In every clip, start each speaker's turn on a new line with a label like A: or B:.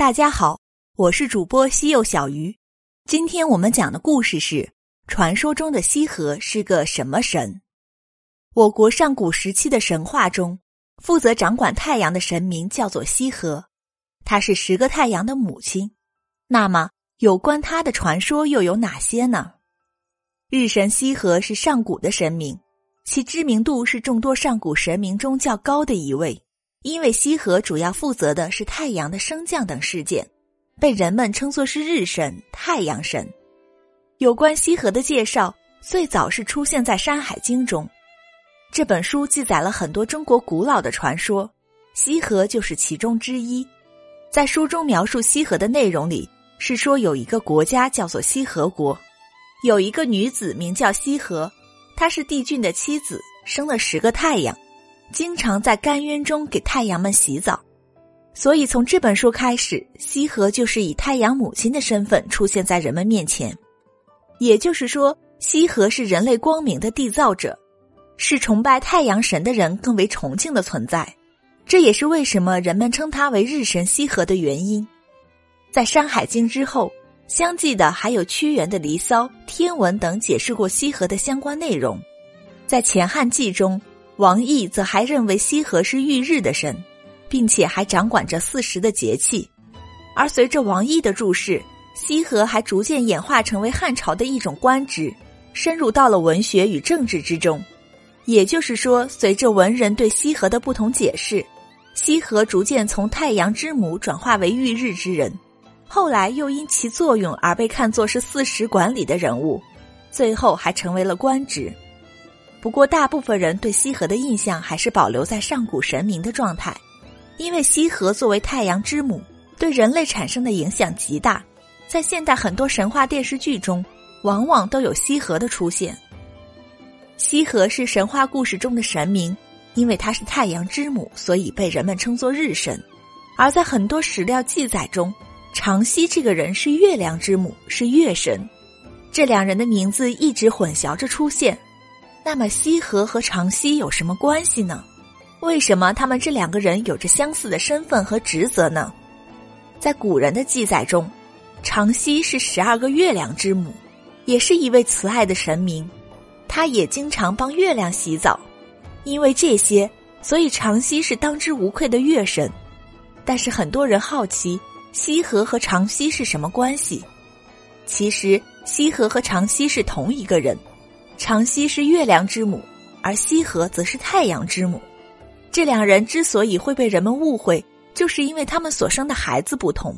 A: 大家好，我是主播西柚小鱼。今天我们讲的故事是：传说中的羲和是个什么神？我国上古时期的神话中，负责掌管太阳的神明叫做羲和，他是十个太阳的母亲。那么，有关他的传说又有哪些呢？日神羲和是上古的神明，其知名度是众多上古神明中较高的一位。因为羲和主要负责的是太阳的升降等事件，被人们称作是日神、太阳神。有关羲和的介绍最早是出现在《山海经》中，这本书记载了很多中国古老的传说，羲和就是其中之一。在书中描述羲和的内容里，是说有一个国家叫做羲和国，有一个女子名叫羲和，她是帝俊的妻子，生了十个太阳。经常在干渊中给太阳们洗澡，所以从这本书开始，羲和就是以太阳母亲的身份出现在人们面前。也就是说，羲和是人类光明的缔造者，是崇拜太阳神的人更为崇敬的存在。这也是为什么人们称他为日神羲和的原因。在《山海经》之后，相继的还有屈原的《离骚》《天文》等解释过羲和的相关内容。在《前汉记》中。王毅则还认为羲和是御日的神，并且还掌管着四时的节气。而随着王毅的注释，羲和还逐渐演化成为汉朝的一种官职，深入到了文学与政治之中。也就是说，随着文人对羲和的不同解释，羲和逐渐从太阳之母转化为御日之人，后来又因其作用而被看作是四时管理的人物，最后还成为了官职。不过，大部分人对羲和的印象还是保留在上古神明的状态，因为羲和作为太阳之母，对人类产生的影响极大。在现代很多神话电视剧中，往往都有羲和的出现。羲和是神话故事中的神明，因为他是太阳之母，所以被人们称作日神。而在很多史料记载中，长羲这个人是月亮之母，是月神。这两人的名字一直混淆着出现。那么，羲和和长羲有什么关系呢？为什么他们这两个人有着相似的身份和职责呢？在古人的记载中，长羲是十二个月亮之母，也是一位慈爱的神明。他也经常帮月亮洗澡，因为这些，所以长羲是当之无愧的月神。但是很多人好奇，羲和和长羲是什么关系？其实，羲和和长羲是同一个人。长西是月亮之母，而羲和则是太阳之母。这两人之所以会被人们误会，就是因为他们所生的孩子不同。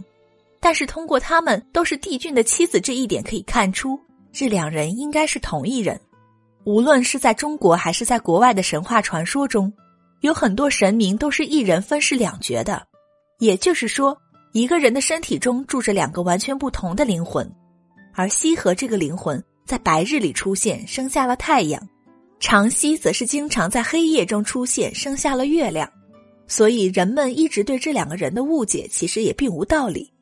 A: 但是通过他们都是帝俊的妻子这一点可以看出，这两人应该是同一人。无论是在中国还是在国外的神话传说中，有很多神明都是一人分饰两角的。也就是说，一个人的身体中住着两个完全不同的灵魂，而羲和这个灵魂。在白日里出现，生下了太阳；长羲则是经常在黑夜中出现，生下了月亮。所以人们一直对这两个人的误解，其实也并无道理。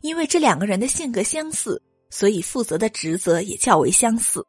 A: 因为这两个人的性格相似，所以负责的职责也较为相似。